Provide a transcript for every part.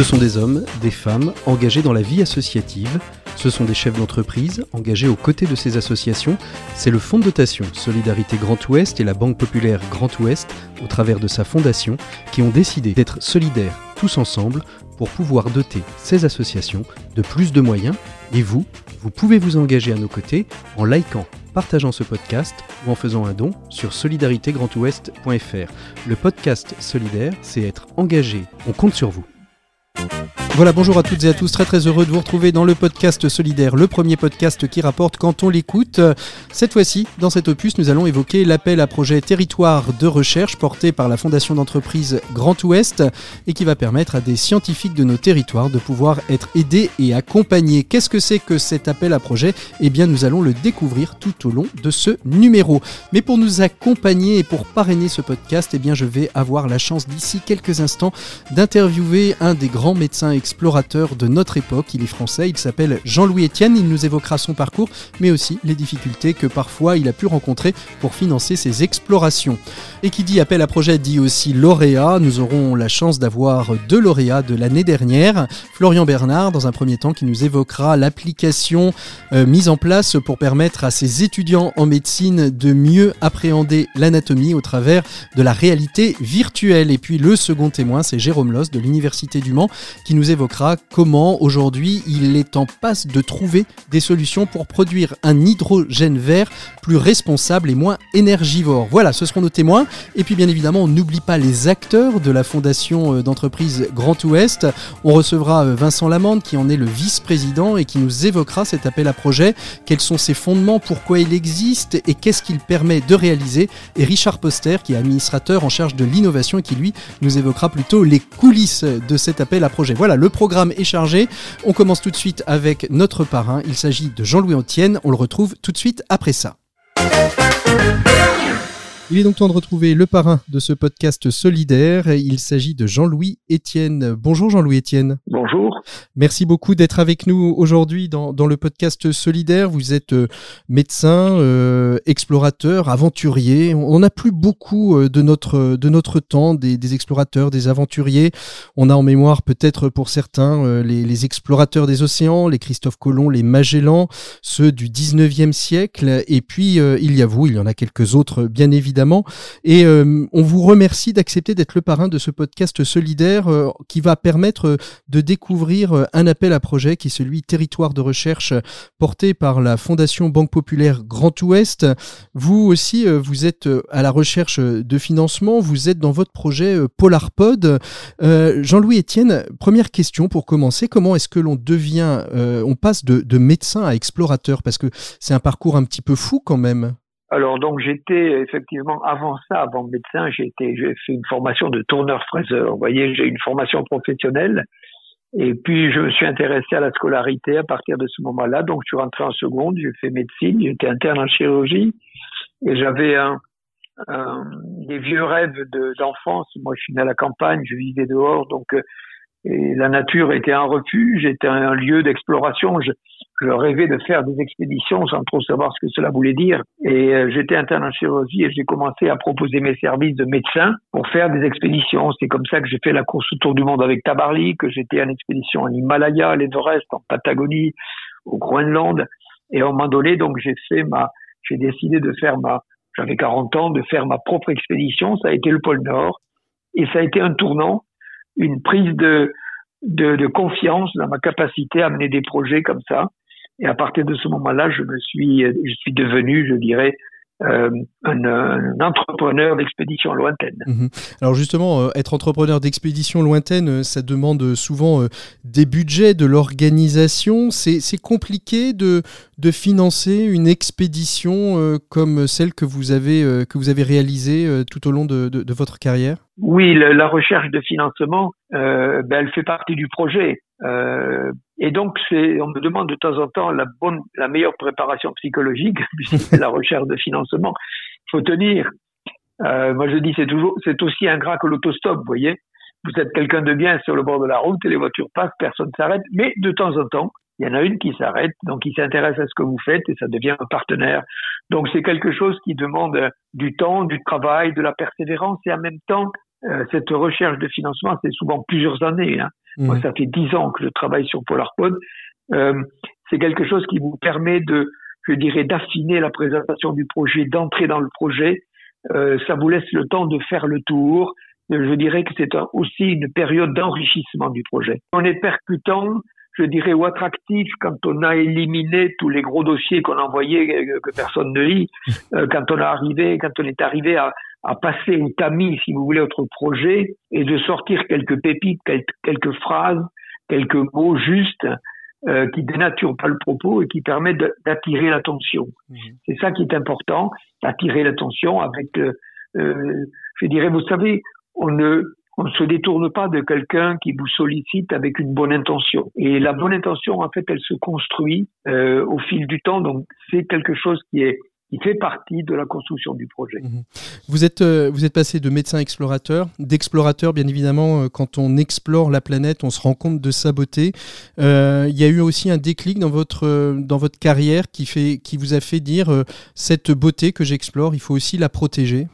Ce sont des hommes, des femmes engagés dans la vie associative. Ce sont des chefs d'entreprise engagés aux côtés de ces associations. C'est le fonds de dotation Solidarité Grand Ouest et la Banque Populaire Grand Ouest, au travers de sa fondation, qui ont décidé d'être solidaires tous ensemble pour pouvoir doter ces associations de plus de moyens. Et vous, vous pouvez vous engager à nos côtés en likant, partageant ce podcast ou en faisant un don sur solidaritégrandouest.fr. Le podcast solidaire, c'est être engagé. On compte sur vous. Thank you. Voilà, bonjour à toutes et à tous, très très heureux de vous retrouver dans le podcast Solidaire, le premier podcast qui rapporte quand on l'écoute. Cette fois-ci, dans cet opus, nous allons évoquer l'appel à projet Territoire de recherche porté par la Fondation d'entreprise Grand Ouest et qui va permettre à des scientifiques de nos territoires de pouvoir être aidés et accompagnés. Qu'est-ce que c'est que cet appel à projet? Eh bien, nous allons le découvrir tout au long de ce numéro. Mais pour nous accompagner et pour parrainer ce podcast, eh bien, je vais avoir la chance d'ici quelques instants d'interviewer un des grands médecins explorateur de notre époque. Il est français, il s'appelle Jean-Louis Etienne, il nous évoquera son parcours, mais aussi les difficultés que parfois il a pu rencontrer pour financer ses explorations. Et qui dit appel à projet dit aussi lauréat. Nous aurons la chance d'avoir deux lauréats de l'année dernière. Florian Bernard, dans un premier temps, qui nous évoquera l'application euh, mise en place pour permettre à ses étudiants en médecine de mieux appréhender l'anatomie au travers de la réalité virtuelle. Et puis le second témoin, c'est Jérôme Loss de l'Université du Mans, qui nous évoquera comment aujourd'hui il est en passe de trouver des solutions pour produire un hydrogène vert plus responsable et moins énergivore. Voilà, ce seront nos témoins. Et puis bien évidemment, on n'oublie pas les acteurs de la fondation euh, d'entreprise Grand Ouest. On recevra euh, Vincent Lamande qui en est le vice-président et qui nous évoquera cet appel à projet, quels sont ses fondements, pourquoi il existe? Et qu'est-ce qu'il permet de réaliser? Et Richard Poster qui est administrateur en charge de l'innovation et qui lui nous évoquera plutôt les coulisses de cet appel à projet. Voilà, le programme est chargé. On commence tout de suite avec notre parrain. Il s'agit de Jean-Louis Antienne. On le retrouve tout de suite après ça. Il est donc temps de retrouver le parrain de ce podcast solidaire. Il s'agit de Jean-Louis Etienne. Bonjour Jean-Louis Etienne. Bonjour. Merci beaucoup d'être avec nous aujourd'hui dans, dans, le podcast solidaire. Vous êtes euh, médecin, euh, explorateur, aventurier. On n'a plus beaucoup euh, de notre, de notre temps des, des, explorateurs, des aventuriers. On a en mémoire peut-être pour certains les, les, explorateurs des océans, les Christophe Colomb, les Magellan, ceux du 19e siècle. Et puis euh, il y a vous, il y en a quelques autres bien évidemment et euh, on vous remercie d'accepter d'être le parrain de ce podcast solidaire euh, qui va permettre euh, de découvrir un appel à projet qui est celui Territoire de recherche porté par la Fondation Banque Populaire Grand Ouest. Vous aussi, vous êtes à la recherche de financement, vous êtes dans votre projet PolarPod. Jean-Louis Etienne, première question pour commencer, comment est-ce que l'on devient, on passe de, de médecin à explorateur? Parce que c'est un parcours un petit peu fou quand même. Alors donc j'étais effectivement avant ça, avant médecin, j'ai fait une formation de tourneur-fraiseur. Vous voyez, j'ai une formation professionnelle. Et puis je me suis intéressé à la scolarité à partir de ce moment-là. Donc je suis rentré en seconde, j'ai fait médecine, j'étais interne en chirurgie et j'avais un, un, des vieux rêves de, d'enfance. Moi je suis né à la campagne, je vivais dehors, donc euh, la nature était un refuge, était un lieu d'exploration. Je, rêvais de faire des expéditions sans trop savoir ce que cela voulait dire. Et euh, j'étais interne en chirurgie et j'ai commencé à proposer mes services de médecin pour faire des expéditions. C'est comme ça que j'ai fait la course autour du monde avec Tabarly, que j'étais en expédition en Himalaya, à l'Everest, en Patagonie, au Groenland. Et à un moment donné, donc j'ai fait ma, j'ai décidé de faire ma, j'avais 40 ans, de faire ma propre expédition. Ça a été le pôle Nord. Et ça a été un tournant une prise de, de, de, confiance dans ma capacité à mener des projets comme ça. Et à partir de ce moment-là, je me suis, je suis devenu, je dirais, euh, un, entrepreneur d'expédition lointaine. Mmh. Alors justement, euh, être entrepreneur d'expédition lointaine, euh, ça demande souvent des budgets, de l'organisation. C'est compliqué de, de financer une expédition euh, comme celle que vous avez, euh, que vous avez réalisée tout au long de, de, votre carrière? Oui, la recherche de financement, ben, elle fait partie du projet. Euh, et donc, on me demande de temps en temps la bonne, la meilleure préparation psychologique, puisque la recherche de financement. Il faut tenir. Euh, moi, je dis, c'est toujours, c'est aussi ingrat que l'autostop, vous voyez. Vous êtes quelqu'un de bien sur le bord de la route et les voitures passent, personne s'arrête, mais de temps en temps, il y en a une qui s'arrête, donc qui s'intéresse à ce que vous faites et ça devient un partenaire. Donc c'est quelque chose qui demande du temps, du travail, de la persévérance et en même temps, euh, cette recherche de financement, c'est souvent plusieurs années. Hein. Moi, mmh. ça fait dix ans que je travaille sur PolarPod. Euh, c'est quelque chose qui vous permet de, je dirais, d'affiner la présentation du projet, d'entrer dans le projet. Euh, ça vous laisse le temps de faire le tour. Je dirais que c'est aussi une période d'enrichissement du projet. On est percutant, je dirais, ou attractif quand on a éliminé tous les gros dossiers qu'on envoyait euh, que personne ne lit, euh, quand on a arrivé, quand on est arrivé à, à passer au tamis, si vous voulez, notre projet et de sortir quelques pépites, quelques, quelques phrases, quelques mots justes euh, qui dénaturent pas le propos et qui permettent d'attirer l'attention. Mmh. C'est ça qui est important, attirer l'attention avec, euh, euh, je dirais, vous savez, on ne on ne se détourne pas de quelqu'un qui vous sollicite avec une bonne intention. Et la bonne intention, en fait, elle se construit euh, au fil du temps. Donc, c'est quelque chose qui est qui fait partie de la construction du projet. Mhm. Vous êtes, euh, vous êtes passé de médecin explorateur, d'explorateur bien évidemment, euh, quand on explore la planète, on se rend compte de sa beauté. Euh, il y a eu aussi un déclic dans votre, dans votre carrière qui, fait, qui vous a fait dire cette beauté que j'explore, il faut aussi la protéger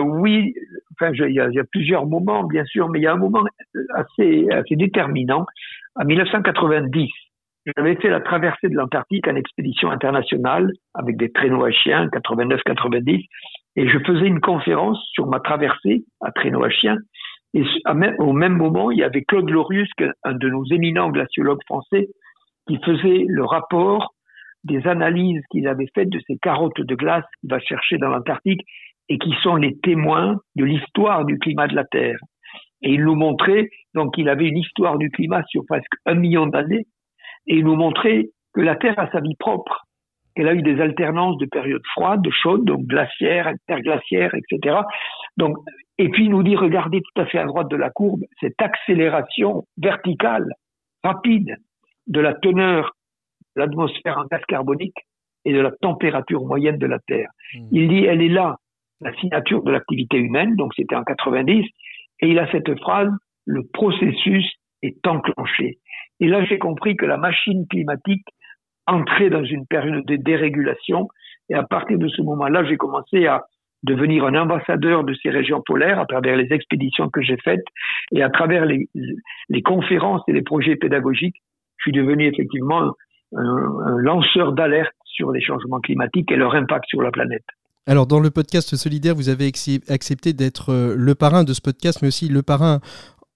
Oui, enfin, il y, a plusieurs moments bien sûr, mais il y a un moment assez, assez déterminant. En 1990, j'avais fait la traversée de l'Antarctique en expédition internationale avec des traîneaux à chiens, 89-90, et je faisais une conférence sur ma traversée à traîneau à chiens. Et au même moment, il y avait Claude Lorius, un de nos éminents glaciologues français, qui faisait le rapport des analyses qu'il avait faites de ces carottes de glace qu'il va chercher dans l'Antarctique et qui sont les témoins de l'histoire du climat de la Terre. Et il nous montrait, donc il avait une histoire du climat sur presque un million d'années, et nous montrer que la Terre a sa vie propre, qu'elle a eu des alternances de périodes froides, de chaudes, donc glaciaires, interglaciaires, etc. Donc, et puis nous dit, regardez tout à fait à droite de la courbe, cette accélération verticale, rapide, de la teneur de l'atmosphère en gaz carbonique et de la température moyenne de la Terre. Hmm. Il dit, elle est là, la signature de l'activité humaine, donc c'était en 90, et il a cette phrase, le processus est enclenché. Et là, j'ai compris que la machine climatique entrait dans une période de dérégulation. Et à partir de ce moment-là, j'ai commencé à devenir un ambassadeur de ces régions polaires à travers les expéditions que j'ai faites et à travers les, conférences et les projets pédagogiques. Je suis devenu effectivement un lanceur d'alerte sur les changements climatiques et leur impact sur la planète. Alors, dans le podcast Solidaire, vous avez accepté d'être euh, le parrain de ce podcast, mais aussi le parrain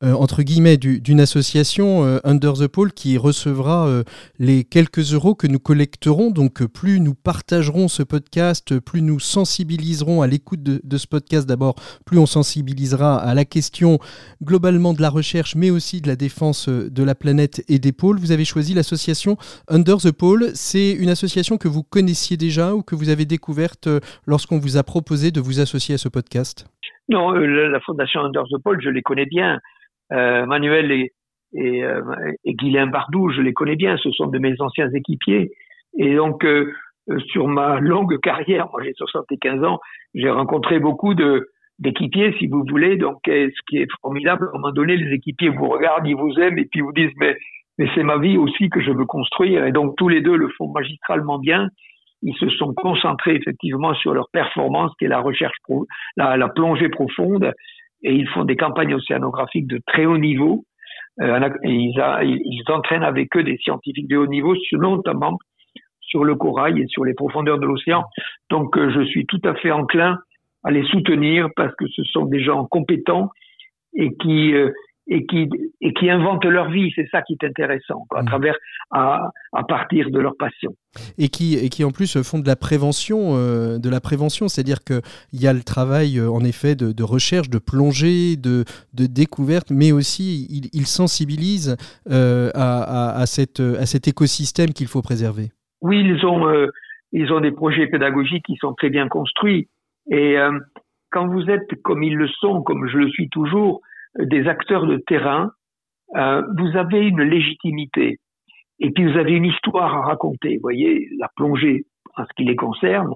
euh, entre guillemets d'une association euh, Under the Pole qui recevra euh, les quelques euros que nous collecterons. Donc plus nous partagerons ce podcast, plus nous sensibiliserons à l'écoute de, de, ce podcast d'abord, plus on sensibilisera à la question globalement de la recherche, mais aussi de la défense de la planète et des pôles. Vous avez choisi l'association Under the Pole. C'est une association que vous connaissiez déjà ou que vous avez découverte lorsqu'on vous a proposé de vous associer à ce podcast? Non, la Fondation Under the Pole, je les connais bien. Euh, Manuel et, et, euh, et Bardou, je les connais bien, ce sont de mes anciens équipiers. Et donc, euh, sur ma longue carrière, moi j'ai 75 ans, j'ai rencontré beaucoup de d'équipiers, si vous voulez. Donc, ce qui est formidable, à un moment donné, les équipiers vous regardent, ils vous aiment et puis vous disent, mais, mais c'est ma vie aussi que je veux construire. Et donc, tous les deux le font magistralement bien. Ils se sont concentrés effectivement sur leur performance, qui est la recherche, la, la plongée profonde et ils font des campagnes océanographiques de très haut niveau. Euh, ils, a, entraînent avec eux des scientifiques de haut niveau, notamment sur le corail et sur les profondeurs de l'océan. Donc euh, je suis tout à fait enclin à les soutenir parce que ce sont des gens compétents et qui euh, et qui et qui inventent leur vie. C'est ça qui est intéressant, à mmh. travers à, à partir de leur passion. Et qui et qui en plus font de la prévention, euh, de la prévention, c'est-à-dire que il y a le travail euh, en effet de, de, recherche, de plongée, de, de découverte, mais aussi ils, ils sensibilisent euh, à, à, à, cette, à cet écosystème qu'il faut préserver. Oui, ils ont euh, ils ont des projets pédagogiques qui sont très bien construits et quand vous êtes comme ils le sont, comme je le suis toujours, des acteurs de terrain, euh, vous avez une légitimité et puis vous avez une histoire à raconter. Vous voyez, la plongée en ce qui les concerne.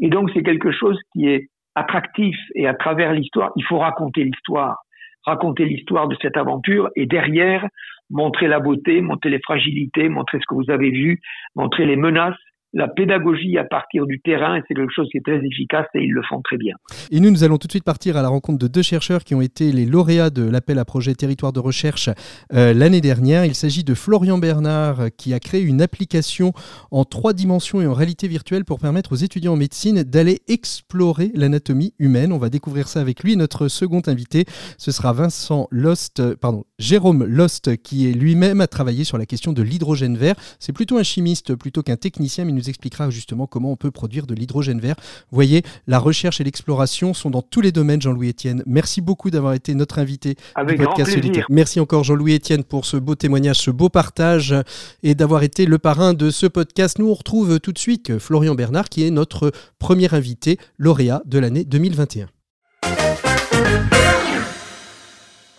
Et donc c'est quelque chose qui est attractif et à travers l'histoire, il faut raconter l'histoire, raconter l'histoire de cette aventure et derrière montrer la beauté, montrer les fragilités, montrer ce que vous avez vu, montrer les menaces la pédagogie à partir du terrain, c'est quelque chose qui est très efficace et ils le font très bien. Et nous, nous allons tout de suite partir à la rencontre de deux chercheurs qui ont été les lauréats de l'appel à projet territoire de recherche euh, l'année dernière. Il s'agit de Florian Bernard qui a créé une application en trois dimensions et en réalité virtuelle pour permettre aux étudiants en médecine d'aller explorer l'anatomie humaine. On va découvrir ça avec lui. Notre second invité, ce sera Vincent Lost, pardon, Jérôme Lost, qui est lui-même à travailler sur la question de l'hydrogène vert. C'est plutôt un chimiste plutôt qu'un technicien, mais nous expliquera justement comment on peut produire de l'hydrogène vert. Vous voyez, la recherche et l'exploration sont dans tous les domaines, Jean-Louis Etienne. Merci beaucoup d'avoir été notre invité Avec du podcast Solitaire. Merci encore, Jean-Louis Etienne, pour ce beau témoignage, ce beau partage et d'avoir été le parrain de ce podcast. Nous, on retrouve tout de suite Florian Bernard, qui est notre premier invité lauréat de l'année 2021.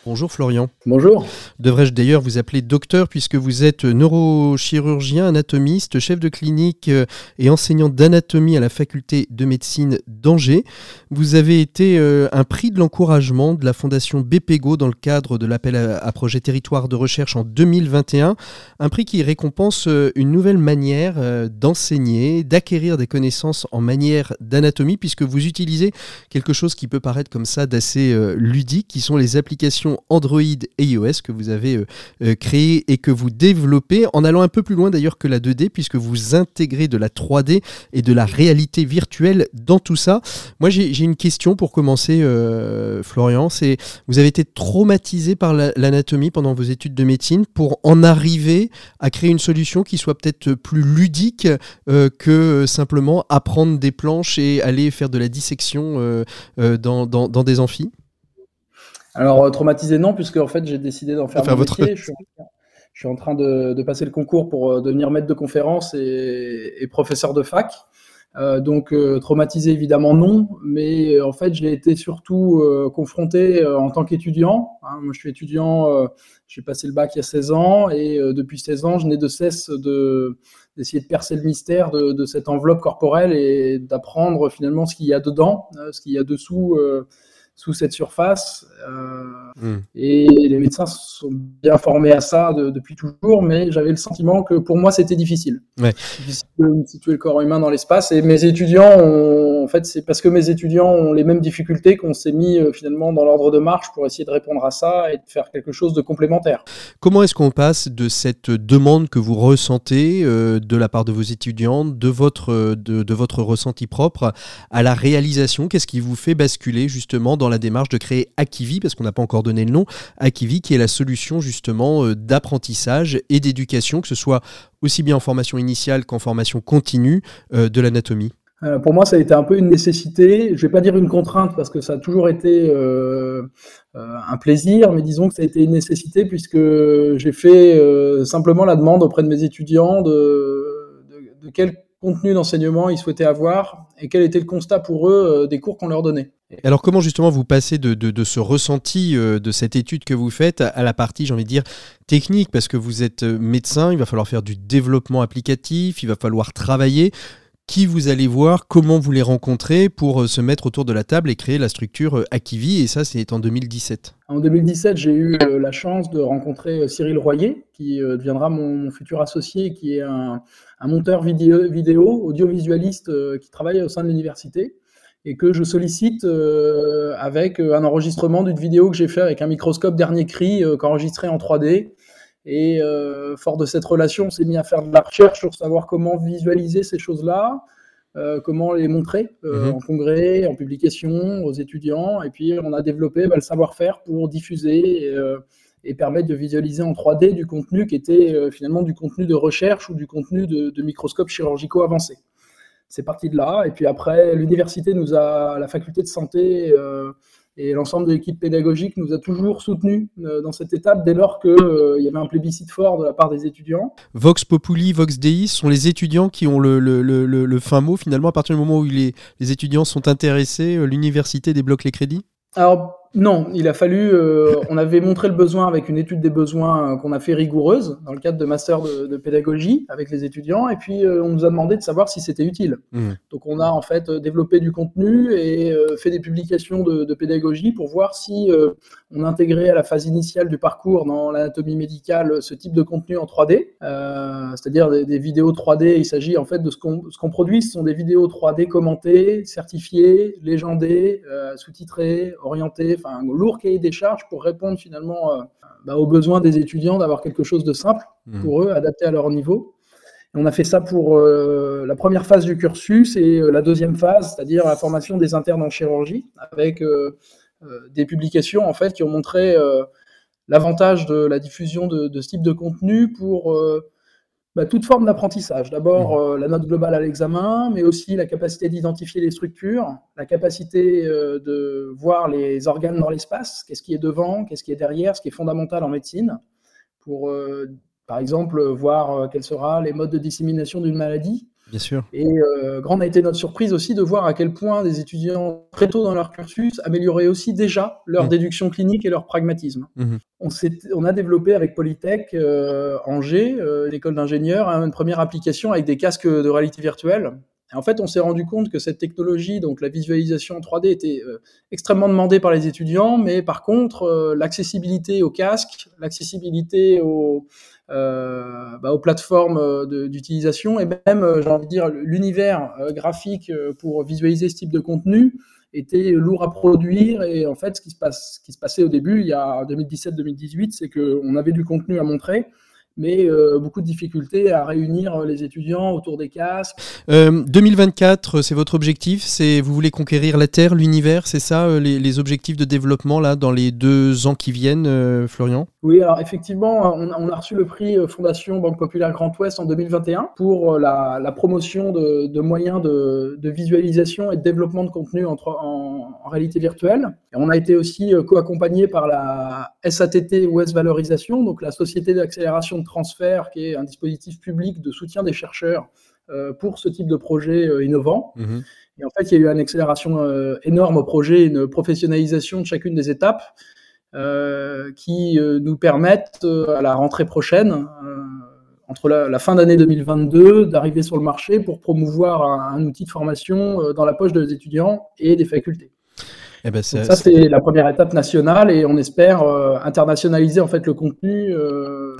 Bonjour Florian. Bonjour. Devrais-je d'ailleurs vous appeler docteur puisque vous êtes neurochirurgien, anatomiste, chef de clinique euh, et enseignant d'anatomie à la faculté de médecine d'Angers. Vous avez été euh, un prix de l'encouragement de la fondation BPGO dans le cadre de l'appel à projet territoire de recherche en 2021. Un prix qui récompense euh, une nouvelle manière d'enseigner, d'acquérir des connaissances en manière d'anatomie puisque vous utilisez quelque chose qui peut paraître comme ça d'assez ludique qui sont les applications Android et iOS que vous avez euh, euh, créé et que vous développez en allant un peu plus loin d'ailleurs que la 2D puisque vous intégrez de la 3D et de la réalité virtuelle dans tout ça. Moi j'ai une question pour commencer euh, Florian, c'est vous avez été traumatisé par l'anatomie pendant vos études de médecine pour en arriver à créer une solution qui soit peut-être plus ludique que simplement apprendre des planches et aller faire de la dissection dans, dans des amphis? Alors, euh, traumatisé, non, puisque en fait, j'ai décidé d'en faire, mon votre... métier. Je suis, en train de, passer le concours pour euh, devenir maître de conférence et, professeur de fac. Euh, donc traumatisé évidemment non, mais en fait j'ai été surtout confronté en tant qu'étudiant. Hein. moi je suis étudiant, j'ai passé le bac il y a 16 ans et depuis 16 ans je n'ai de cesse de d'essayer de percer le mystère de, de, cette enveloppe corporelle et d'apprendre finalement ce qu'il y a dedans, ce qu'il y a dessous sous cette surface. Euh, hmm. Et les médecins sont bien formés à ça depuis toujours, mais j'avais le sentiment que pour moi c'était difficile. Difficile de situer le corps humain dans l'espace. Et mes étudiants, ont, en fait, c'est parce que mes étudiants ont les mêmes difficultés qu'on s'est mis euh, finalement dans l'ordre de marche pour essayer de répondre à ça et de faire quelque chose de complémentaire. Comment est-ce qu'on passe de cette demande que vous ressentez euh, de la part de vos étudiants, de votre, de, de votre ressenti propre, à la réalisation? Qu'est-ce qui vous fait basculer justement dans la démarche de créer Akivi, parce qu'on n'a pas encore donné le nom, Akivi qui est la solution justement euh, d'apprentissage et d'éducation, que ce soit aussi bien en formation initiale qu'en formation continue euh, de l'anatomie euh, pour moi, ça a été un peu une nécessité. Je vais pas dire une contrainte parce que ça a toujours été un plaisir, mais disons que ça a été une nécessité puisque j'ai fait simplement la demande auprès de mes étudiants de, de, de contenu d'enseignement ils souhaitaient avoir et quel était le constat pour eux des cours qu'on leur donnait. Alors comment justement vous passez de, ce ressenti euh, de cette étude que vous faites à la partie, j'ai envie de dire, technique, parce que vous êtes euh, médecin, il va falloir faire du développement applicatif, il va falloir travailler. Qui vous allez voir, comment vous les rencontrez pour euh, se mettre autour de la table et créer la structure Akivi, et ça c'est en 2017. En 2017, j'ai eu la chance de rencontrer Cyril Royer, qui deviendra mon, futur associé, qui est un, monteur vidéo, audiovisualiste qui travaille au sein de l'université et que je sollicite euh, avec euh, un enregistrement d'une vidéo que j'ai fait avec un microscope dernier cri euh, qu'enregistré en 3D. Et euh, fort de cette relation, on s'est mis à faire de la recherche sur savoir comment visualiser ces choses-là, euh, comment les montrer euh, mhm. en congrès, en publication, aux étudiants. Et puis on a développé bah, le savoir-faire pour diffuser et, et, permettre de visualiser en 3D du contenu qui était finalement du contenu de recherche ou du contenu de, de microscopes chirurgicaux avancés c'est parti de là. Et puis après, l'université nous a, la faculté de santé et l'ensemble de l'équipe pédagogique nous a toujours soutenus euh, dans cette étape dès lors qu'il euh, y avait un plébiscite fort de la part des étudiants. Vox Populi, Vox Dei sont les étudiants qui ont le, le, le, le, fin mot finalement à partir du moment où les, les étudiants sont intéressés, l'université débloque les crédits? Alors Non, il a fallu. Euh, on avait montré le besoin avec une étude des besoins euh, qu'on a fait rigoureuse dans le cadre de master de, pédagogie avec les étudiants, et puis euh, on nous a demandé de savoir si c'était utile. Mmh. Donc on a en fait développé du contenu et fait des publications de, pédagogie pour voir si on intégrait à la phase initiale du parcours dans l'anatomie médicale ce type de contenu en 3D, c'est-à-dire des, vidéos 3D. Il s'agit en fait de ce qu'on produit, ce sont des vidéos 3D commentées, certifiées, légendées, sous-titrées, orientées un lourd cahier des charges pour répondre finalement euh, bah, aux besoins des étudiants d'avoir quelque chose de simple mmh. pour eux, adapté à leur niveau. on a fait ça pour euh, la première phase du cursus et euh, la deuxième phase, c'est-à-dire la formation des internes en chirurgie, avec des publications en fait qui ont montré l'avantage de la diffusion de, de, ce type de contenu pour bah, toute forme d'apprentissage. D'abord, mmh. euh, la note globale à l'examen, mais aussi la capacité d'identifier les structures, la capacité euh, de voir les organes dans l'espace, qu'est-ce qui est devant, qu'est-ce qui est derrière, ce qui est fondamental en médecine, pour, euh, par exemple, voir quels seront les modes de dissémination d'une maladie, Bien sûr. Et euh, grande a été notre surprise aussi de voir à quel point des étudiants très tôt dans leur cursus amélioraient aussi déjà leur mmh. déduction clinique et leur pragmatisme. Mmh. On, on, a développé avec Polytech euh, Angers, euh, l'école d'ingénieurs, une première application avec des casques de réalité virtuelle. Et en fait, on s'est rendu compte que cette technologie, donc la visualisation en 3D, était extrêmement demandée par les étudiants, mais par contre, l'accessibilité aux casques, l'accessibilité aux euh, bah, aux plateformes euh, d'utilisation et même, euh, j'ai envie de dire, l'univers graphique pour visualiser ce type de contenu était lourd à produire. Et en fait ce qui se ce qui se passait au début il y a 2017-2018 c'est qu'on avait du contenu à montrer mais euh, beaucoup de difficultés à réunir les étudiants autour des casques. 2024, euh, c'est votre objectif C'est vous voulez conquérir la Terre, l'univers, c'est ça euh, les, objectifs de développement là dans les deux ans qui viennent, Florian? Oui, alors effectivement, on, a reçu le prix Fondation Banque Populaire Grand Ouest en 2021 pour la, promotion de, moyens de, visualisation et de développement de contenu en, en, réalité virtuelle. Et on a été aussi co-accompagné par la SATT Ouest Valorisation, donc la Société d'accélération transfert, qui est un dispositif public de soutien des chercheurs euh, pour ce type de projet euh, innovant. Mhm. Et en fait, il y a eu une accélération euh, énorme au projet, une professionnalisation de chacune des étapes qui nous permettent à la rentrée prochaine, entre la, fin d'année 2022, d'arriver sur le marché pour promouvoir un, outil de formation dans la poche des étudiants et des facultés. Eh ben, ça, c'est la première étape nationale et on espère internationaliser en fait le contenu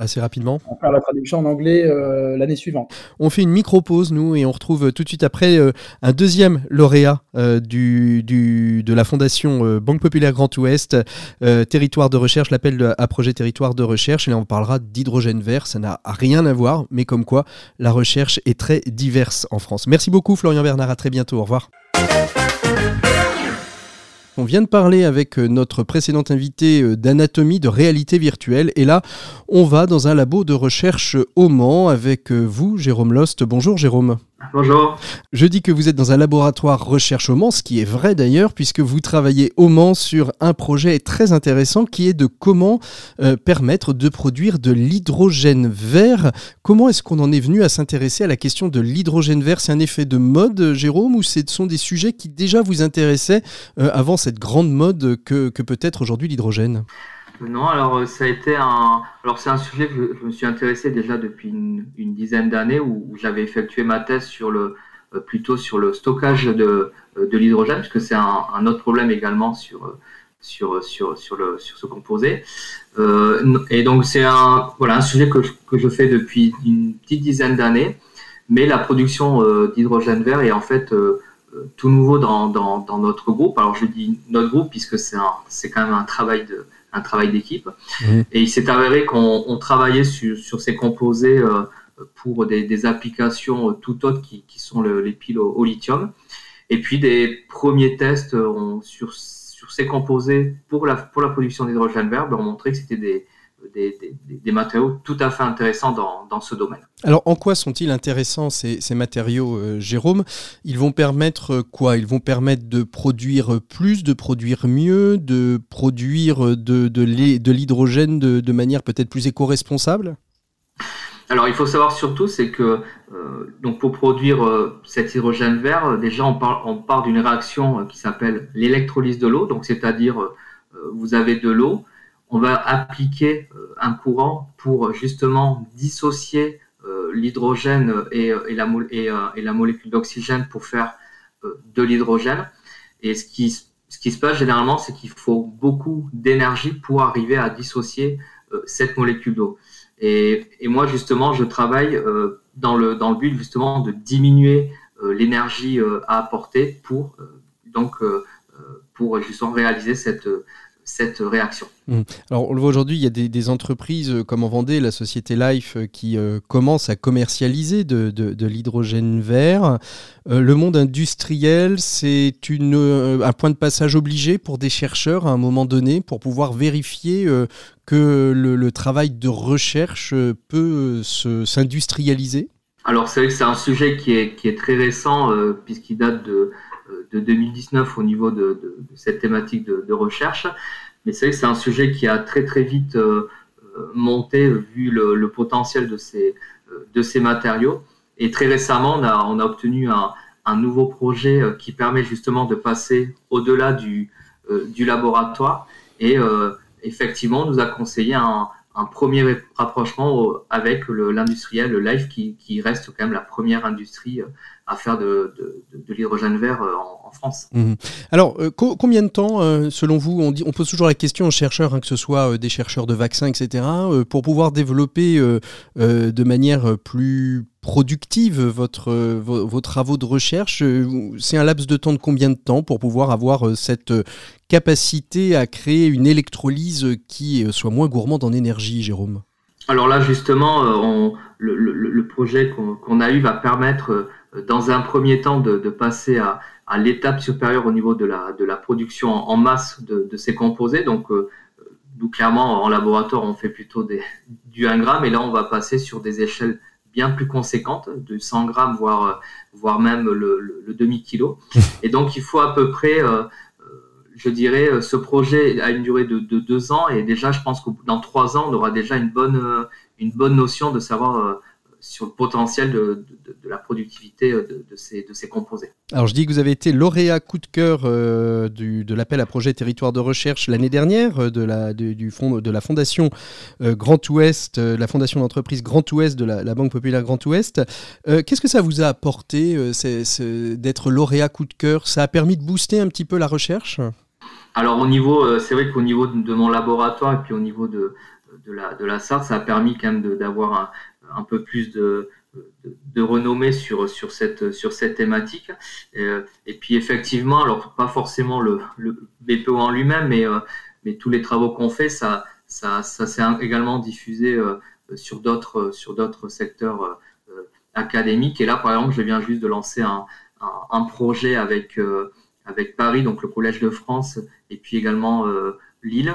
assez rapidement. On faire la traduction en anglais euh, l'année suivante. On fait une micro-pause, nous, et on retrouve tout de suite après euh, un deuxième lauréat euh, du, du, de la Fondation Banque Populaire Grand Ouest, Territoire de recherche, l'appel à projet Territoire de recherche. Et là, on parlera d'hydrogène vert. Ça n'a rien à voir, mais comme quoi la recherche est très diverse en France. Merci beaucoup, Florian Bernard. À très bientôt. Au revoir. On vient de parler avec euh, notre précédent invité euh, d'anatomie de réalité virtuelle et là on va dans un labo de recherche au Mans avec euh, vous Jérôme Lost. Bonjour Jérôme. Bonjour. Je dis que vous êtes dans un laboratoire recherche au Mans, ce qui est vrai d'ailleurs, puisque vous travaillez au Mans sur un projet très intéressant qui est de comment euh, permettre de produire de l'hydrogène vert. Comment est-ce qu'on en est venu à s'intéresser à la question de l'hydrogène vert? C'est un effet de mode, Jérôme, ou ce sont des sujets qui déjà vous intéressaient euh, avant cette grande mode que peut être aujourd'hui l'hydrogène? Non, alors euh, ça a été un. Alors c'est un sujet que je, me suis intéressé déjà depuis une, dizaine d'années où, j'avais effectué ma thèse sur le euh, plutôt sur le stockage de, euh, de l'hydrogène, puisque c'est un, autre problème également sur sur sur sur le sur ce composé. et donc c'est un voilà un sujet que je, que je fais depuis une petite dizaine d'années, mais la production d'hydrogène vert est en fait tout nouveau dans, dans, dans, notre groupe. Alors je dis notre groupe puisque c'est c'est quand même un travail de un travail d'équipe. Mhm. Et il s'est avéré qu'on travaillait sur, sur, ces composés euh, pour des, applications tout autres qui, qui sont les piles au, lithium. Et puis des premiers tests sur, sur ces composés pour la, pour la production d'hydrogène vert ben, ont montré que c'était des, des, matériaux tout à fait intéressants dans, ce domaine. Alors en quoi sont-ils intéressants ces, matériaux, euh, Jérôme? Ils vont permettre quoi? Ils vont permettre de produire plus, de produire mieux, de produire de, de l'hydrogène de, manière peut-être plus éco-responsable? Alors, il faut savoir surtout, c'est que euh, donc pour produire euh, cet hydrogène vert, déjà on, parle, on part d'une réaction qui s'appelle l'électrolyse de l'eau, donc c'est-à-dire vous avez de l'eau, on va appliquer un courant pour justement dissocier l'hydrogène et, la, molécule d'oxygène pour faire de l'hydrogène. Et ce qui, se passe généralement, c'est qu'il faut beaucoup d'énergie pour arriver à dissocier cette molécule d'eau. Et, moi, justement, je travaille euh, dans, le, but justement de diminuer euh, l'énergie euh, à apporter pour, donc, pour justement réaliser cette, cette réaction. Mmh. Alors on le voit aujourd'hui, il y a des, entreprises euh, comme en Vendée, la société Life, euh, qui euh, commence à commercialiser de, l'hydrogène vert. le monde industriel, c'est un point de passage obligé pour des chercheurs à un moment donné pour pouvoir vérifier que le, travail de recherche peut s'industrialiser. Alors c'est vrai que c'est un sujet qui est, qui est très récent puisqu'il date de de 2019 au niveau de, cette thématique de, recherche. Mais c'est un sujet qui a très très vite euh, euh, monté vu le, potentiel de ces, euh, de ces matériaux. Et très récemment, on a, obtenu un, nouveau projet qui permet justement de passer au-delà du, laboratoire. Et effectivement, nous a conseillé un, premier rapprochement avec l'industriel, Life, qui, qui, reste quand même la première industrie à faire de, l'hydrogène vert euh, en, France. Mhm. Alors, euh, combien de temps, euh, selon vous, on, dit, on pose toujours la question aux chercheurs, hein, que ce soit des chercheurs de vaccins, etc., pour pouvoir développer de manière plus productive votre, vos, travaux de recherche C'est un laps de temps de combien de temps pour pouvoir avoir cette capacité à créer une électrolyse qui soit moins gourmande en énergie, Jérôme? Alors là, justement, on, le, projet qu'on a eu va permettre dans un premier temps de, passer à, l'étape supérieure au niveau de la, de la production en, masse de, ces composés. Donc, euh, nous, clairement, en laboratoire, on fait plutôt des, du 1 gramme, et là, on va passer sur des échelles bien plus conséquentes, de 100 grammes, voire, voire même le, demi-kilo. Et donc, il faut à peu près, euh, euh, je dirais, ce projet a une durée de, deux ans, et déjà, je pense que dans trois ans, on aura déjà une bonne, une bonne notion de savoir sur le potentiel de, la productivité de, ces, de, ces, composés. Alors je dis que vous avez été lauréat coup de cœur euh, de l'appel à projet territoire de recherche l'année dernière euh, de la, du fond, de la fondation euh, Grand Ouest, la fondation d'entreprise Grand Ouest de la, Banque Populaire Grand Ouest. Qu'est-ce que ça vous a apporté d'être lauréat coup de cœur? Ça a permis de booster un petit peu la recherche? Alors au niveau, c'est vrai qu'au niveau de, mon laboratoire et puis au niveau de, de la, de la ça a permis quand même d'avoir un, un peu plus de, de, renommée sur, sur, cette, sur cette thématique. Et, puis effectivement, alors pas forcément le, le BPO en lui-même, mais, euh, mais tous les travaux qu'on fait, ça, ça, ça s'est également diffusé euh, sur d'autres sur d'autres secteurs euh, académiques. Et là, par exemple, je viens juste de lancer un, un, projet avec, avec Paris, donc le Collège de France, et puis également Lille,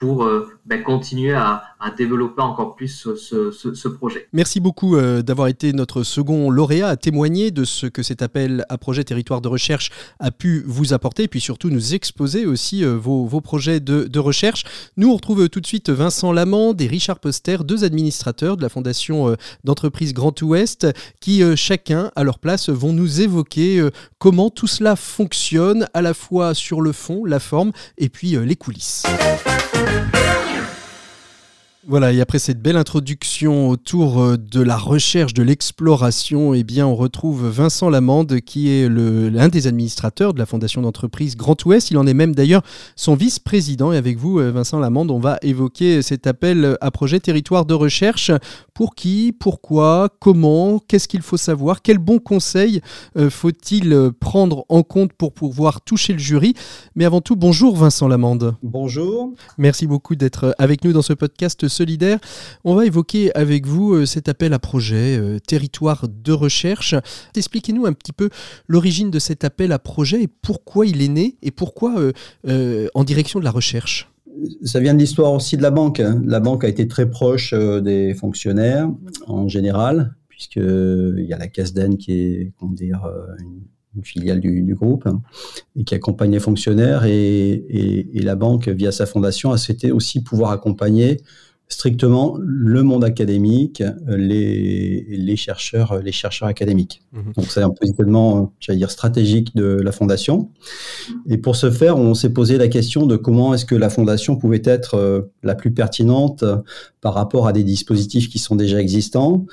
pour euh, ben, continuer à, développer encore plus ce, projet. Merci beaucoup euh, d'avoir été notre second lauréat à témoigner de ce que cet appel à projet territoire de recherche a pu vous apporter et puis surtout nous exposer aussi euh, vos, projets de, recherche. Nous on retrouve tout de suite Vincent Lamande et Richard Poster, deux administrateurs de la fondation d'entreprise Grand Ouest qui chacun à leur place vont nous évoquer comment tout cela fonctionne à la fois sur le fond, la forme et puis les coulisses. Voilà, et après cette belle introduction autour euh, de la recherche, de l'exploration, eh bien, on retrouve Vincent Lamande, qui est l'un des administrateurs de la fondation d'entreprise Grand Ouest. Il en est même d'ailleurs son vice-président. Et avec vous, euh, Vincent Lamande, on va évoquer cet appel à projet territoire de recherche. Pour qui, pourquoi, comment, qu'est-ce qu'il faut savoir, quels bons conseils euh, faut-il prendre en compte pour pouvoir toucher le jury? Mais avant tout, bonjour Vincent Lamande. Bonjour. Merci beaucoup d'être avec nous dans ce podcast On va évoquer avec vous euh, cet appel à projet, euh, territoire de recherche. Expliquez-nous un petit peu l'origine de cet appel à projet et pourquoi il est né et pourquoi euh, en direction de la recherche. Ça vient de l'histoire aussi de la banque. Hein. La banque a été très proche des fonctionnaires en général, puisqu'il y a la CASDEN qui est une, filiale du, groupe hein, et qui accompagne les fonctionnaires et, et, la banque, via sa fondation, a souhaité aussi pouvoir accompagner strictement le monde académique, les, les chercheurs, les chercheurs académiques. Mhm. Donc c'est un positionnement, j'allais dire, stratégique de la fondation. Et pour ce faire, on s'est posé la question de comment est-ce que la fondation pouvait être euh, la plus pertinente par rapport à des dispositifs qui sont déjà existants.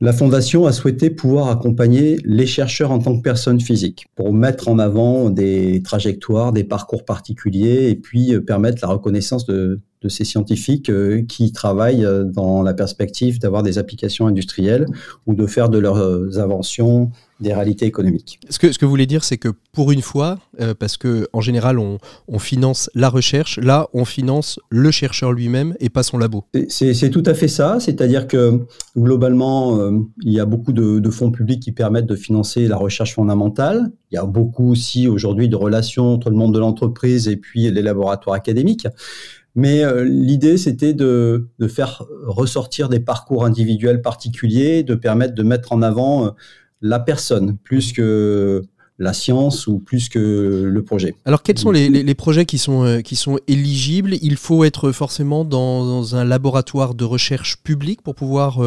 La Fondation a souhaité pouvoir accompagner les chercheurs en tant que personnes physiques pour mettre en avant des trajectoires, des parcours particuliers et puis euh, permettre la reconnaissance de, ces scientifiques euh, qui travaillent euh, dans la perspective d'avoir des applications industrielles ou de faire de leurs inventions des réalités économiques. Ce que, ce que vous voulez dire, c'est que pour une fois, parce que en général on, on, finance la recherche, là on finance le chercheur lui-même et pas son labo. C'est tout à fait ça, c'est-à-dire que globalement il y a beaucoup de, de, fonds publics qui permettent de financer la recherche fondamentale. Il y a beaucoup aussi aujourd'hui de relations entre le monde de l'entreprise et puis les laboratoires académiques. Mais euh, l'idée, c'était de, de, faire ressortir des parcours individuels particuliers, de permettre de mettre en avant euh, la personne plus que la science ou plus que le projet. Alors quels sont les, les, projets qui sont, euh, qui sont éligibles? Il faut être forcément dans, un laboratoire de recherche public pour pouvoir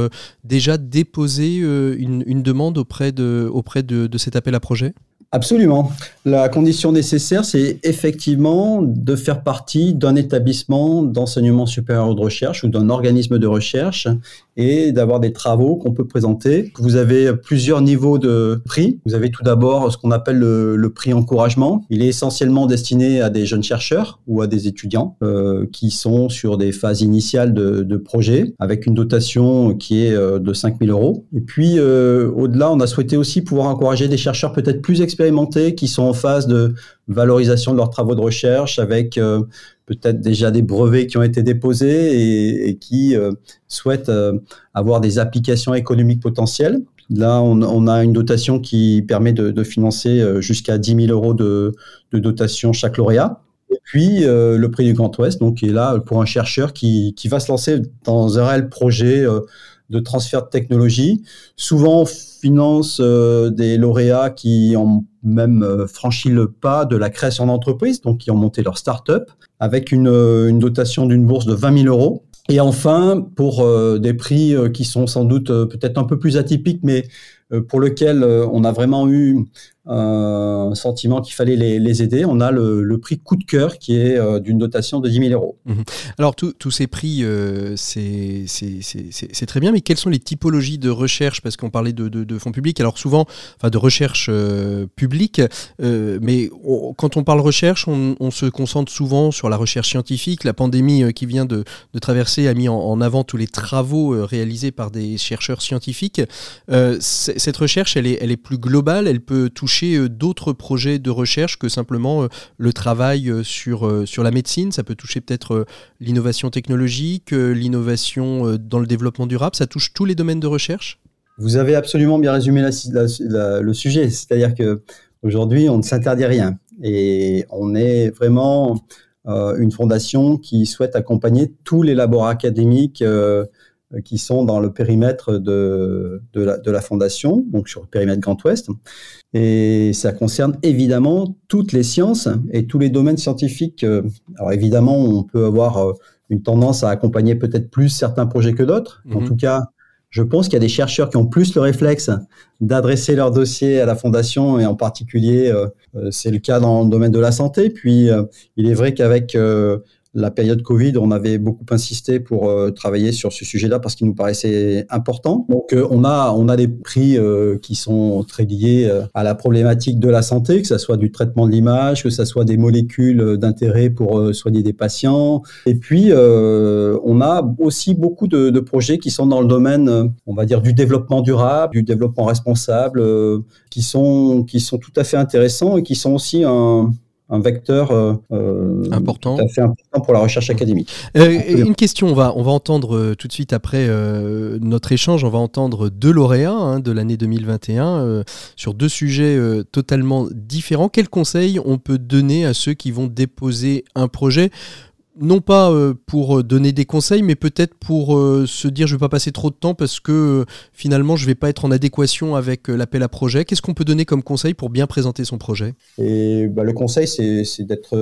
déjà déposer une, une, demande auprès, de, auprès de, de cet appel à projet? Absolument. La condition nécessaire, c'est effectivement de faire partie d'un établissement d'enseignement supérieur de recherche ou d'un organisme de recherche et d'avoir des travaux qu'on peut présenter. Vous avez plusieurs niveaux de prix. Vous avez tout d'abord ce qu'on appelle le, prix encouragement. Il est essentiellement destiné à des jeunes chercheurs ou à des étudiants euh, qui sont sur des phases initiales de, de, projet avec une dotation qui est euh, de 5000 euros. Et puis euh, au-delà, on a souhaité aussi pouvoir encourager des chercheurs peut-être plus expérimentés qui sont en phase de valorisation de leurs travaux de recherche avec euh, peut-être déjà des brevets qui ont été déposés et, qui euh, souhaitent euh, avoir des applications économiques potentielles. Là, on, a une dotation qui permet de, financer jusqu'à 10 000 euros de, dotation chaque lauréat. Et puis, le prix du Grand Ouest, donc, est là pour un chercheur qui va se lancer dans un réel projet de transfert de technologie. Souvent, on finance euh, des lauréats qui ont même euh, franchi le pas de la création d'entreprise, donc qui ont monté leur start-up, avec une, euh, une dotation d'une bourse de 20 000 euros. Et enfin, pour des prix qui sont sans doute peut-être un peu plus atypiques, mais pour lesquels on a vraiment eu un sentiment qu'il fallait les, aider. On a le, prix coup de cœur qui est euh, d'une dotation de 10 000 euros. Mhm. Alors tous ces prix, euh, c'est très bien, mais quelles sont les typologies de recherche? Parce qu'on parlait de, fonds publics, alors souvent, enfin de recherche euh, publique, mais quand on parle recherche, on, se concentre souvent sur la recherche scientifique. La pandémie qui vient de, traverser a mis en, avant tous les travaux réalisés par des chercheurs scientifiques. Cette recherche, elle est, plus globale, elle peut toucher euh, d'autres projets de recherche que simplement euh, le travail euh, sur, sur la médecine. Ça peut toucher peut-être l'innovation technologique, l'innovation dans le développement durable. Ça touche tous les domaines de recherche Vous avez absolument bien résumé le sujet. C'est-à-dire que aujourd'hui, on ne s'interdit rien. Et on est vraiment une fondation qui souhaite accompagner tous les laboratoires académiques qui sont dans le périmètre de, de, la, de, la, fondation, donc sur le périmètre Grand Ouest. Et ça concerne évidemment toutes les sciences et tous les domaines scientifiques. Alors évidemment, on peut avoir euh, une tendance à accompagner peut-être plus certains projets que d'autres. En mhm. tout cas, je pense qu'il y a des chercheurs qui ont plus le réflexe d'adresser leur dossier à la fondation et en particulier, euh, euh, c'est le cas dans le domaine de la santé. Puis, il est vrai qu'avec la période Covid, on avait beaucoup insisté pour euh, travailler sur ce sujet-là parce qu'il nous paraissait important. Donc, euh, on a on a des prix euh, qui sont très liés à la problématique de la santé, que ce soit du traitement de l'image, que ce soit des molécules d'intérêt pour soigner des patients. Et puis, on a aussi beaucoup de, de, projets qui sont dans le domaine, on va dire, du développement durable, du développement responsable, qui sont qui sont tout à fait intéressants et qui sont aussi un un vecteur euh, euh, important. tout à fait important pour la recherche académique. Euh, une question, on va, on va entendre tout de suite après notre échange, on va entendre deux lauréats hein, de l'année 2021 sur deux sujets totalement différents. Quels conseils on peut donner à ceux qui vont déposer un projet? Non pas euh, pour donner des conseils, mais peut-être pour se dire je vais pas passer trop de temps parce que finalement je vais pas être en adéquation avec l'appel à projet. Qu'est-ce qu'on peut donner comme conseil pour bien présenter son projet? Et bah, le conseil, c'est d'être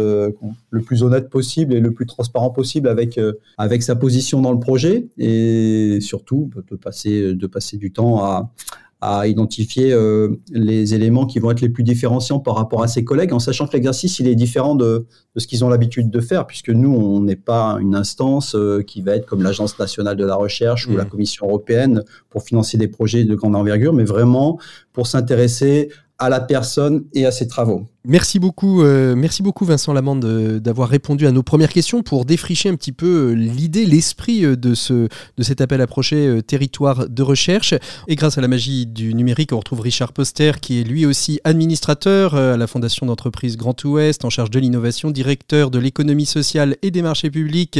le plus honnête possible et le plus transparent possible avec, avec sa position dans le projet et surtout de passer, de passer du temps à à identifier euh, les éléments qui vont être les plus différenciants par rapport à ses collègues, en sachant que l'exercice il est différent de, de ce qu'ils ont l'habitude de faire, puisque nous on n'est pas une instance euh, qui va être comme l'Agence nationale de la recherche ou la mmh. Commission européenne pour financer des projets de grande envergure, mais vraiment pour s'intéresser à la personne et à ses travaux. Merci beaucoup, euh, merci beaucoup Vincent Lamande d'avoir répondu à nos premières questions pour défricher un petit peu euh, l'idée, l'esprit euh, de, ce, de cet appel approché territoire de recherche. Et grâce à la magie du numérique, on retrouve Richard Poster qui est lui aussi administrateur à la Fondation d'entreprise Grand Ouest en charge de l'innovation, directeur de l'économie sociale et des marchés publics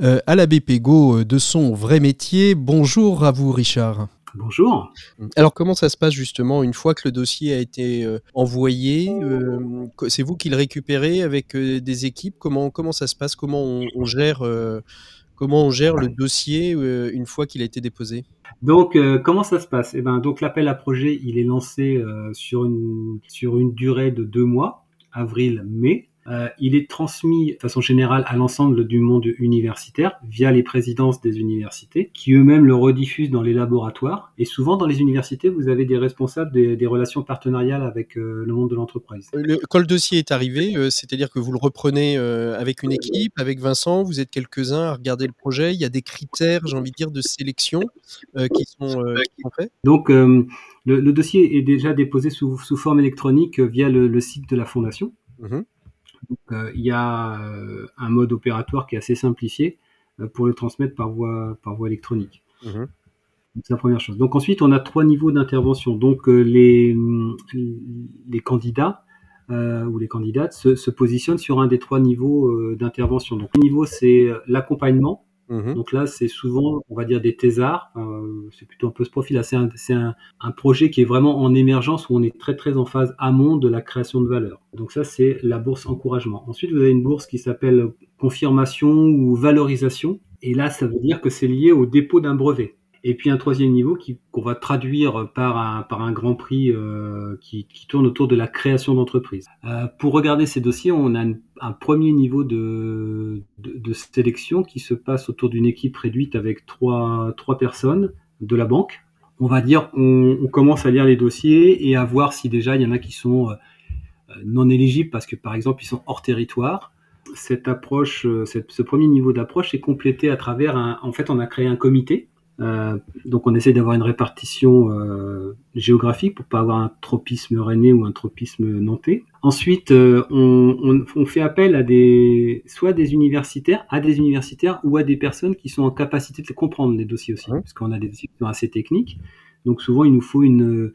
à la BPGO de son vrai métier. Bonjour à vous Richard. Bonjour. Alors comment ça se passe justement une fois que le dossier a été euh, envoyé euh, C'est vous qui le récupérez avec euh, des équipes? Comment, comment ça se passe? Comment on, gère, comment on gère le dossier une fois qu'il a été déposé? Donc, comment ça se passe? Eh ben, donc l'appel à projet, il est lancé sur, une, sur une durée de deux mois, avril-mai. Euh, il est transmis de façon générale à l'ensemble du monde universitaire via les présidences des universités, qui eux-mêmes le rediffusent dans les laboratoires. Et souvent, dans les universités, vous avez des responsables des, relations partenariales avec euh, le monde de l'entreprise. quand le dossier est arrivé, euh, c'est-à-dire que vous le reprenez avec une équipe, avec Vincent, vous êtes quelques-uns à regarder le projet. Il y a des critères, j'ai envie de dire, de sélection qui sont, faits. Donc, le, dossier est déjà déposé sous, forme électronique via le, site de la fondation. Mmh euh, il y a euh, un mode opératoire qui est assez simplifié euh, pour le transmettre par voie, par voie électronique. Mhm. C'est la première chose. Donc ensuite, on a trois niveaux d'intervention. Donc les, les candidats ou les candidates se, se, positionnent sur un des trois niveaux d'intervention. Donc le niveau, c'est l'accompagnement, Mmh Donc là, c'est souvent, on va dire, des thésards. c'est plutôt un peu ce profil. C'est un, un, projet qui est vraiment en émergence où on est très très en phase amont de la création de valeur. Donc ça, c'est la bourse encouragement. Ensuite, vous avez une bourse qui s'appelle confirmation ou valorisation. Et là, ça veut dire que c'est lié au dépôt d'un brevet. Et puis un troisième niveau qu'on va traduire par un, par un grand prix euh, qui, tourne autour de la création d'entreprise. Euh, pour regarder ces dossiers, on a un premier niveau de, de, sélection qui se passe autour d'une équipe réduite avec trois, trois personnes de la banque. On va dire, on, commence à lire les dossiers et à voir si déjà il y en a qui sont euh, non éligibles parce que par exemple ils sont hors territoire cette approche, ce premier niveau d'approche est complété à travers un, en fait, on a créé un comité euh, donc on essaie d'avoir une répartition euh, géographique pour pas avoir un tropisme rennais ou un tropisme nantais. Ensuite, euh, on, on, fait appel à des soit des universitaires, à des universitaires ou à des personnes qui sont en capacité de comprendre les dossiers aussi, parce qu'on a des dossiers qui sont assez techniques. Donc souvent il nous faut une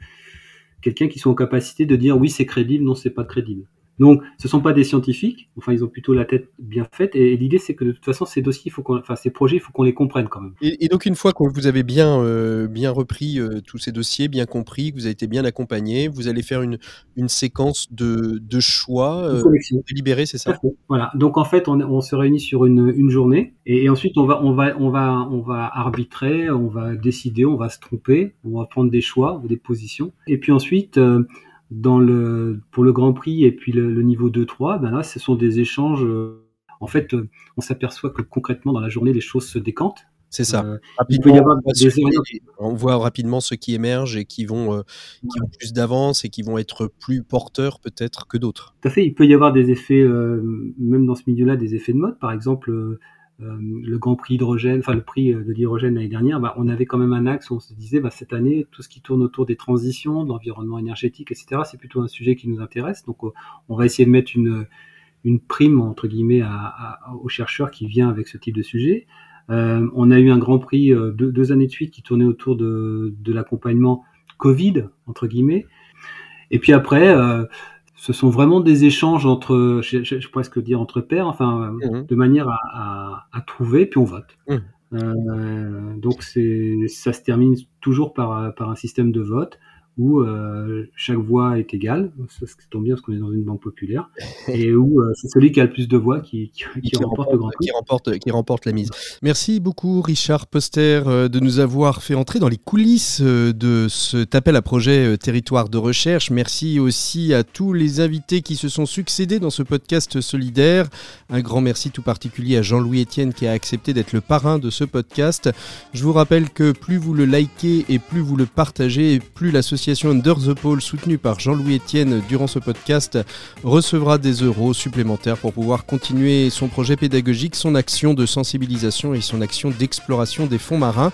quelqu'un qui soit en capacité de dire oui c'est crédible, non c'est pas crédible. Donc, ce ne sont pas des scientifiques, enfin, ils ont plutôt la tête bien faite. Et, l'idée, c'est que de toute façon, ces dossiers, il faut enfin, ces projets, il faut qu'on les comprenne quand même. Et, donc, une fois que vous avez bien, euh, bien repris euh, tous ces dossiers, bien compris, que vous avez été bien accompagné, vous allez faire une, une séquence de, de choix euh, délibérés, c'est ça? Voilà. Donc, en fait, on, on, se réunit sur une, une journée et, ensuite, on va, on, va, on, va, on va arbitrer, on va décider, on va se tromper, on va prendre des choix, des positions. Et puis ensuite, dans le, pour le Grand Prix et puis le, niveau 2-3, ben là, ce sont des échanges. Euh, en fait, euh, on s'aperçoit que concrètement, dans la journée, les choses se décantent. C'est ça. Euh, il peut y avoir des on voit rapidement ceux qui émergent et qui vont, qui ont plus d'avance et qui vont être plus porteurs peut-être que d'autres. Tout à fait. Il peut y avoir des effets, même dans ce milieu-là, des effets de mode. Par exemple, euh, le Grand Prix hydrogène, enfin le prix euh, de l'hydrogène l'année dernière, bah, on avait quand même un axe où on se disait bah, cette année, tout ce qui tourne autour des transitions, de l'environnement énergétique, etc., c'est plutôt un sujet qui nous intéresse. Donc on va essayer de mettre une, prime, entre guillemets, aux chercheurs qui vient avec ce type de sujet. Euh, on a eu un Grand Prix deux, années de suite qui tournait autour de, de l'accompagnement Covid, entre guillemets. Et puis après, ce sont vraiment des échanges entre, je, je, je presque dire entre pairs, enfin, mmh. de manière à, à, à, trouver, puis on vote. Mmh. Euh, donc c'est, ça se termine toujours par, par un système de vote où euh, chaque voix est égale, ça, ce qui tombe bien parce qu'on est dans une banque populaire, et où euh, c'est celui qui a le plus de voix qui, qui, remporte, le grand qui remporte, qui remporte la mise. Merci beaucoup Richard Poster euh, de nous avoir fait entrer dans les coulisses de cet appel à projet territoire de recherche. Merci aussi à tous les invités qui se sont succédés dans ce podcast solidaire. Un grand merci tout particulier à Jean-Louis Etienne qui a accepté d'être le parrain de ce podcast. Je vous rappelle que plus vous le likez et plus vous le partagez, et plus l'association Under the Pole, soutenue par Jean-Louis Etienne durant ce podcast, recevra des euros supplémentaires pour pouvoir continuer son projet pédagogique, son action de sensibilisation et son action d'exploration des fonds marins.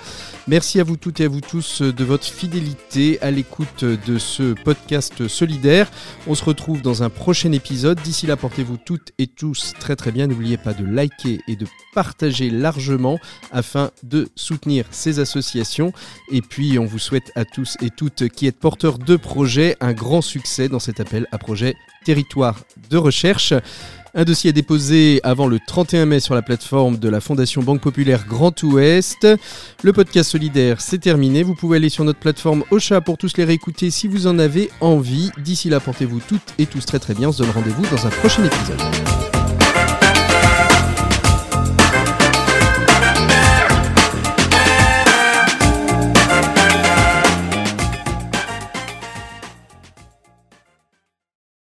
Merci à vous toutes et à vous tous de votre fidélité à l'écoute de ce podcast solidaire. On se retrouve dans un prochain épisode. D'ici là, portez-vous toutes et tous très très bien. N'oubliez pas de liker et de partager largement afin de soutenir ces associations. Et puis, on vous souhaite à tous et toutes qui êtes porteur de projet, un grand succès dans cet appel à projet territoire de recherche. Un dossier déposé avant le 31 mai sur la plateforme de la Fondation Banque Populaire Grand Ouest. Le podcast solidaire, c'est terminé. Vous pouvez aller sur notre plateforme Ocha pour tous les réécouter si vous en avez envie. D'ici là, portez-vous toutes et tous très très bien. On se donne rendez-vous dans un prochain épisode.